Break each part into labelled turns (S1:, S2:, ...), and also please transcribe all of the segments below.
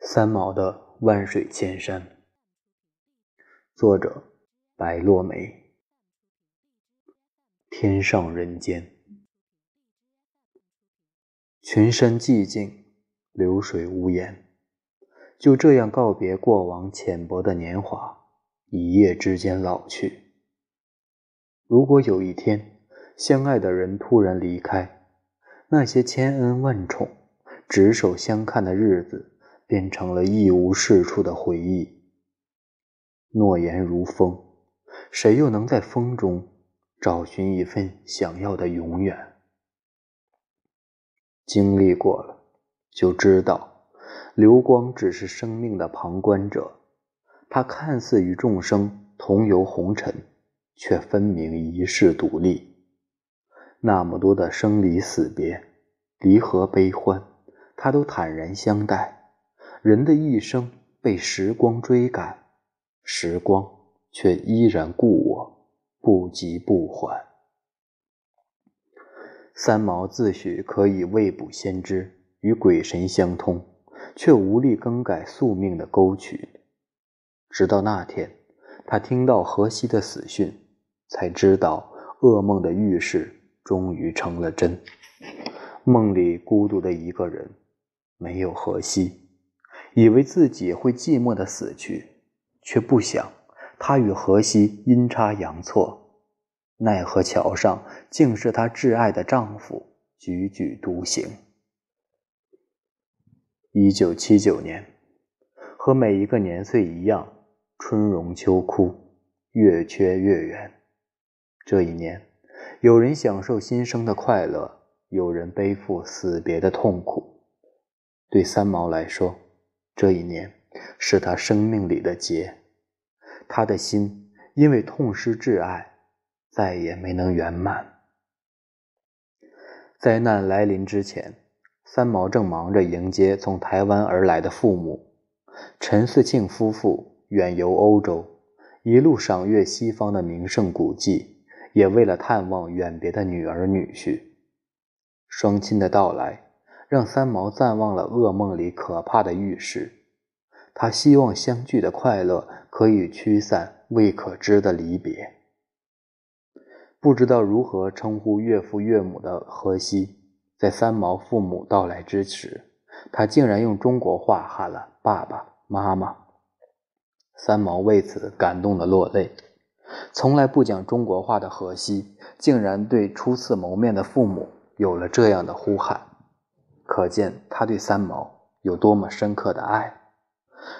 S1: 三毛的万水千山，作者白落梅。天上人间，群山寂静，流水无言，就这样告别过往浅薄的年华，一夜之间老去。如果有一天，相爱的人突然离开，那些千恩万宠、执手相看的日子。变成了一无是处的回忆。诺言如风，谁又能在风中找寻一份想要的永远？经历过了，就知道，流光只是生命的旁观者，他看似与众生同游红尘，却分明一世独立。那么多的生离死别、离合悲欢，他都坦然相待。人的一生被时光追赶，时光却依然故我，不急不缓。三毛自诩可以未卜先知，与鬼神相通，却无力更改宿命的沟渠。直到那天，他听到荷西的死讯，才知道噩梦的预示终于成了真。梦里孤独的一个人，没有荷西。以为自己会寂寞的死去，却不想他与荷西阴差阳错，奈何桥上竟是他挚爱的丈夫踽踽独行。一九七九年，和每一个年岁一样，春荣秋枯，月缺月圆。这一年，有人享受新生的快乐，有人背负死别的痛苦。对三毛来说，这一年是他生命里的劫，他的心因为痛失挚爱，再也没能圆满。灾难来临之前，三毛正忙着迎接从台湾而来的父母。陈思庆夫妇远游欧洲，一路赏阅西方的名胜古迹，也为了探望远别的女儿女婿。双亲的到来。让三毛暂忘了噩梦里可怕的预示，他希望相聚的快乐可以驱散未可知的离别。不知道如何称呼岳父岳母的荷西，在三毛父母到来之时，他竟然用中国话喊了“爸爸妈妈”。三毛为此感动的落泪。从来不讲中国话的荷西，竟然对初次谋面的父母有了这样的呼喊。可见他对三毛有多么深刻的爱。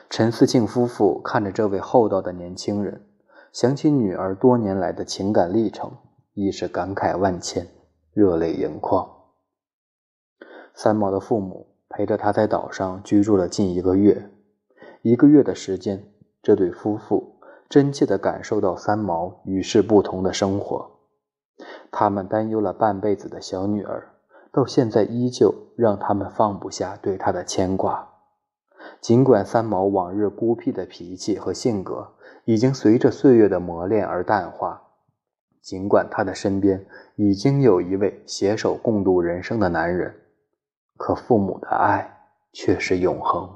S1: 陈思庆夫妇看着这位厚道的年轻人，想起女儿多年来的情感历程，亦是感慨万千，热泪盈眶。三毛的父母陪着他在岛上居住了近一个月，一个月的时间，这对夫妇真切地感受到三毛与世不同的生活。他们担忧了半辈子的小女儿。到现在依旧让他们放不下对他的牵挂。尽管三毛往日孤僻的脾气和性格已经随着岁月的磨练而淡化，尽管他的身边已经有一位携手共度人生的男人，可父母的爱却是永恒。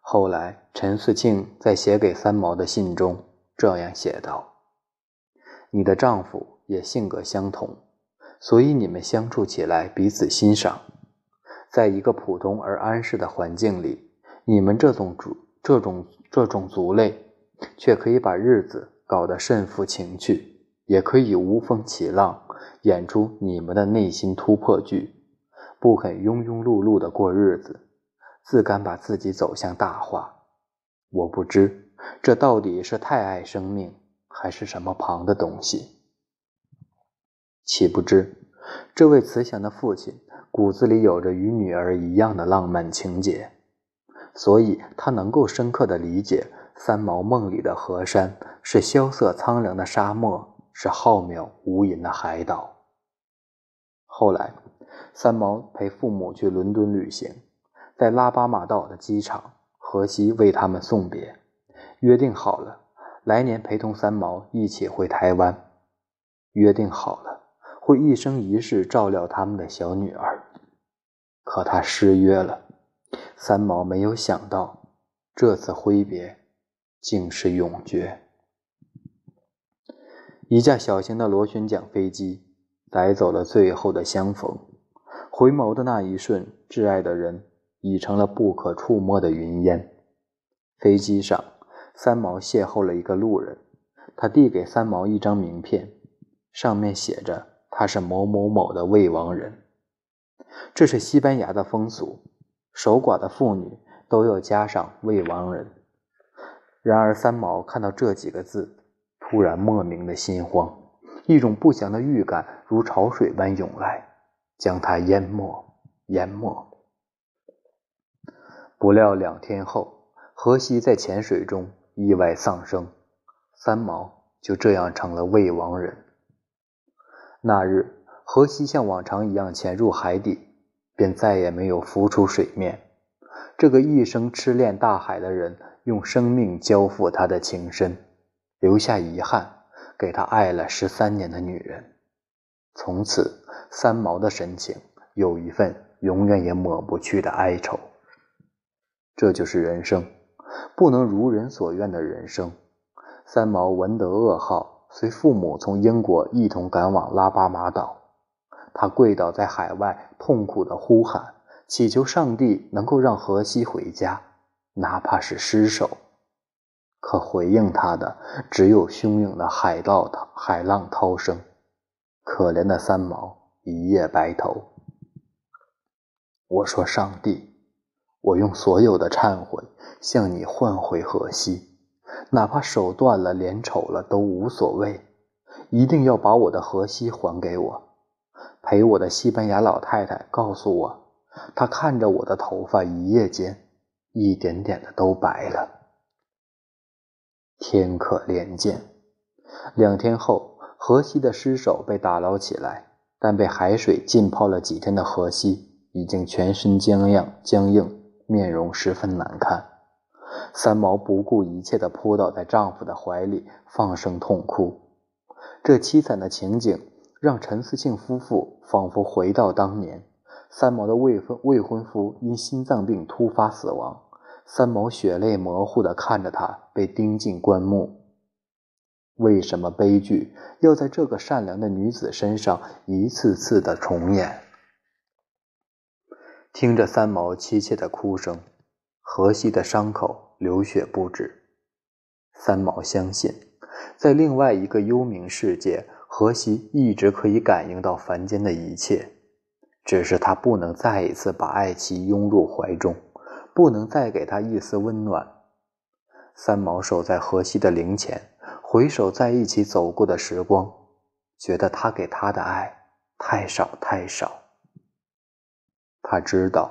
S1: 后来，陈思庆在写给三毛的信中这样写道：“你的丈夫也性格相同。”所以你们相处起来彼此欣赏，在一个普通而安适的环境里，你们这种族、这种这种族类，却可以把日子搞得甚富情趣，也可以无风起浪，演出你们的内心突破剧，不肯庸庸碌碌的过日子，自甘把自己走向大化。我不知这到底是太爱生命，还是什么旁的东西。岂不知，这位慈祥的父亲骨子里有着与女儿一样的浪漫情结，所以他能够深刻的理解三毛梦里的河山是萧瑟苍凉的沙漠，是浩渺无垠的海岛。后来，三毛陪父母去伦敦旅行，在拉巴马岛的机场，荷西为他们送别，约定好了来年陪同三毛一起回台湾，约定好了。会一生一世照料他们的小女儿，可他失约了。三毛没有想到，这次挥别竟是永绝。一架小型的螺旋桨飞机载走了最后的相逢。回眸的那一瞬，挚爱的人已成了不可触摸的云烟。飞机上，三毛邂逅了一个路人，他递给三毛一张名片，上面写着他是某某某的未亡人。这是西班牙的风俗，守寡的妇女都要加上未亡人。然而，三毛看到这几个字，突然莫名的心慌，一种不祥的预感如潮水般涌来。将他淹没，淹没。不料两天后，荷西在潜水中意外丧生，三毛就这样成了未亡人。那日，荷西像往常一样潜入海底，便再也没有浮出水面。这个一生痴恋大海的人，用生命交付他的情深，留下遗憾，给他爱了十三年的女人。从此，三毛的神情有一份永远也抹不去的哀愁。这就是人生，不能如人所愿的人生。三毛闻得噩耗，随父母从英国一同赶往拉巴马岛。他跪倒在海外，痛苦地呼喊，祈求上帝能够让荷西回家，哪怕是尸首。可回应他的，只有汹涌的海浪涛，海浪涛声。可怜的三毛一夜白头。我说：“上帝，我用所有的忏悔向你换回荷西，哪怕手断了、脸丑了都无所谓，一定要把我的荷西还给我。”陪我的西班牙老太太告诉我，她看着我的头发一夜间一点点的都白了。天可怜见。两天后。荷西的尸首被打捞起来，但被海水浸泡了几天的荷西已经全身僵硬，僵硬，面容十分难看。三毛不顾一切地扑倒在丈夫的怀里，放声痛哭。这凄惨的情景让陈思庆夫妇仿佛回到当年。三毛的未婚未婚夫因心脏病突发死亡，三毛血泪模糊地看着他被钉进棺木。为什么悲剧要在这个善良的女子身上一次次的重演？听着三毛凄切的哭声，荷西的伤口流血不止。三毛相信，在另外一个幽冥世界，荷西一直可以感应到凡间的一切，只是他不能再一次把爱妻拥入怀中，不能再给她一丝温暖。三毛守在荷西的灵前。回首在一起走过的时光，觉得他给他的爱太少太少。他知道，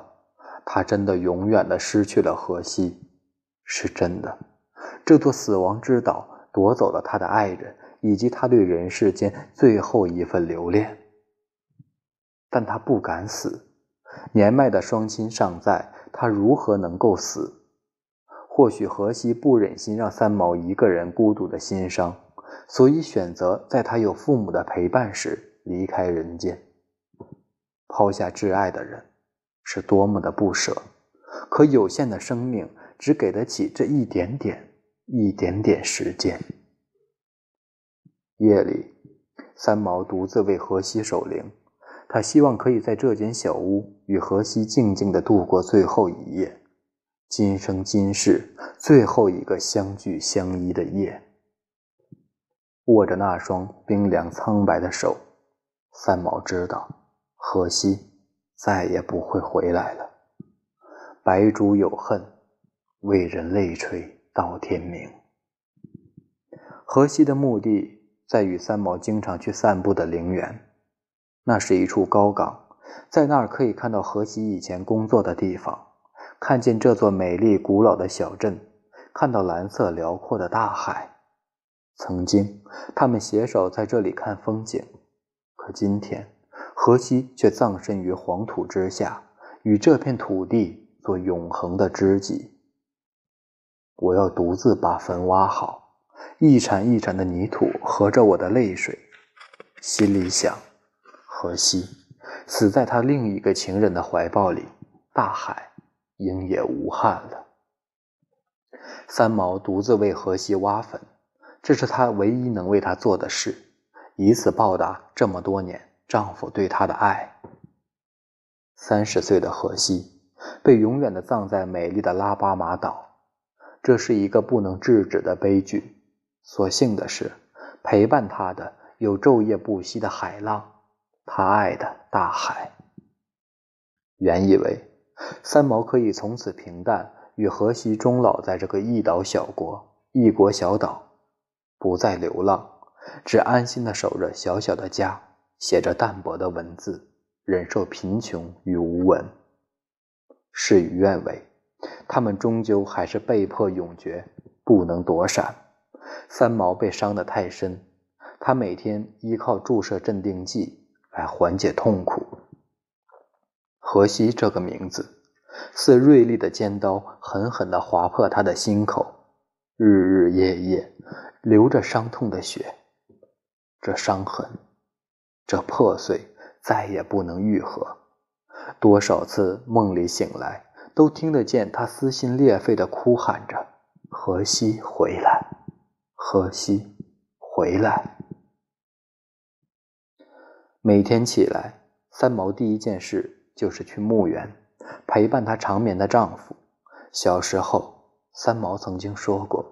S1: 他真的永远的失去了荷西，是真的。这座死亡之岛夺走了他的爱人，以及他对人世间最后一份留恋。但他不敢死，年迈的双亲尚在，他如何能够死？或许荷西不忍心让三毛一个人孤独的心伤，所以选择在他有父母的陪伴时离开人间，抛下挚爱的人，是多么的不舍。可有限的生命只给得起这一点点、一点点时间。夜里，三毛独自为荷西守灵，他希望可以在这间小屋与荷西静静的度过最后一夜。今生今世最后一个相聚相依的夜，握着那双冰凉苍白的手，三毛知道，荷西再也不会回来了。白珠有恨，为人泪垂到天明。荷西的墓地在与三毛经常去散步的陵园，那是一处高岗，在那儿可以看到荷西以前工作的地方。看见这座美丽古老的小镇，看到蓝色辽阔的大海。曾经，他们携手在这里看风景，可今天，荷西却葬身于黄土之下，与这片土地做永恒的知己。我要独自把坟挖好，一铲一铲的泥土合着我的泪水，心里想：荷西死在他另一个情人的怀抱里，大海。应也无憾了。三毛独自为荷西挖坟，这是她唯一能为他做的事，以此报答这么多年丈夫对她的爱。三十岁的荷西被永远的葬在美丽的拉巴马岛，这是一个不能制止的悲剧。所幸的是，陪伴他的有昼夜不息的海浪，他爱的大海。原以为三毛可以从此平淡与荷西终老在这个一岛小国、一国小岛，不再流浪，只安心的守着小小的家，写着淡薄的文字，忍受贫穷与无闻。事与愿违，他们终究还是被迫永绝，不能躲闪。三毛被伤得太深，他每天依靠注射镇定剂来缓解痛苦。荷西这个名字，似锐利的尖刀，狠狠地划破他的心口。日日夜夜，流着伤痛的血，这伤痕，这破碎，再也不能愈合。多少次梦里醒来，都听得见他撕心裂肺的哭喊着：“荷西，回来！荷西，回来！”每天起来，三毛第一件事。就是去墓园陪伴她长眠的丈夫。小时候，三毛曾经说过：“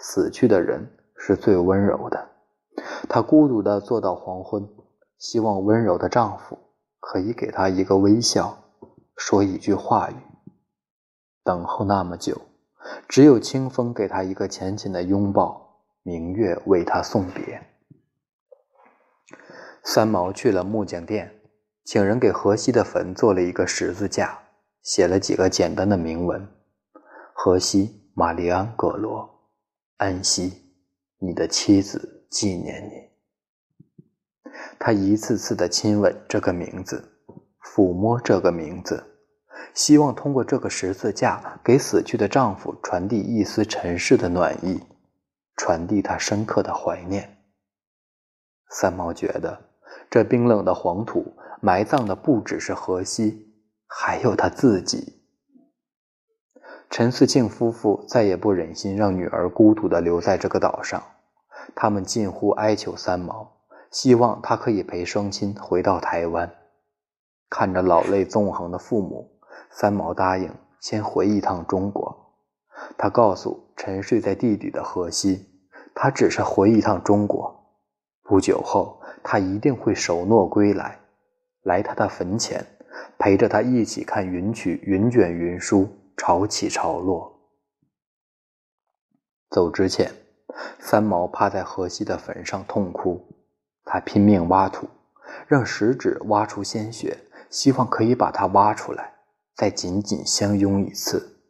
S1: 死去的人是最温柔的。”她孤独地坐到黄昏，希望温柔的丈夫可以给她一个微笑，说一句话语。等候那么久，只有清风给他一个浅浅的拥抱，明月为他送别。三毛去了木匠店。请人给荷西的坟做了一个十字架，写了几个简单的铭文：“荷西·玛丽安·葛罗，安息，你的妻子纪念你。”他一次次的亲吻这个名字，抚摸这个名字，希望通过这个十字架给死去的丈夫传递一丝尘世的暖意，传递他深刻的怀念。三毛觉得，这冰冷的黄土。埋葬的不只是荷西，还有他自己。陈思庆夫妇再也不忍心让女儿孤独地留在这个岛上，他们近乎哀求三毛，希望他可以陪双亲回到台湾。看着老泪纵横的父母，三毛答应先回一趟中国。他告诉沉睡在地底的荷西，他只是回一趟中国，不久后他一定会守诺归来。来他的坟前，陪着他一起看云曲云卷云舒，潮起潮落。走之前，三毛趴在荷西的坟上痛哭，他拼命挖土，让食指挖出鲜血，希望可以把它挖出来，再紧紧相拥一次，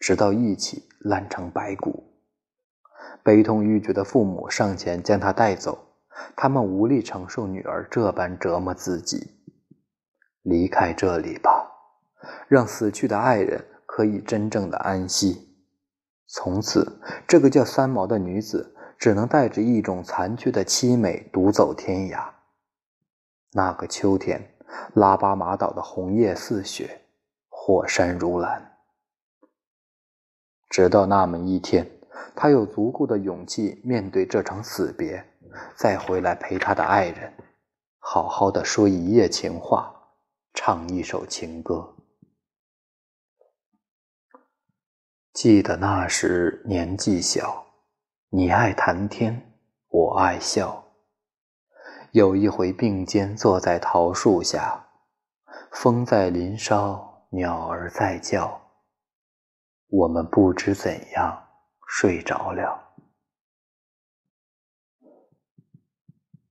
S1: 直到一起烂成白骨。悲痛欲绝的父母上前将他带走。他们无力承受女儿这般折磨自己，离开这里吧，让死去的爱人可以真正的安息。从此，这个叫三毛的女子只能带着一种残缺的凄美独走天涯。那个秋天，拉巴马岛的红叶似雪，火山如蓝。直到那么一天，他有足够的勇气面对这场死别。再回来陪他的爱人，好好的说一夜情话，唱一首情歌。记得那时年纪小，你爱谈天，我爱笑。有一回并肩坐在桃树下，风在林梢，鸟儿在叫，我们不知怎样睡着了。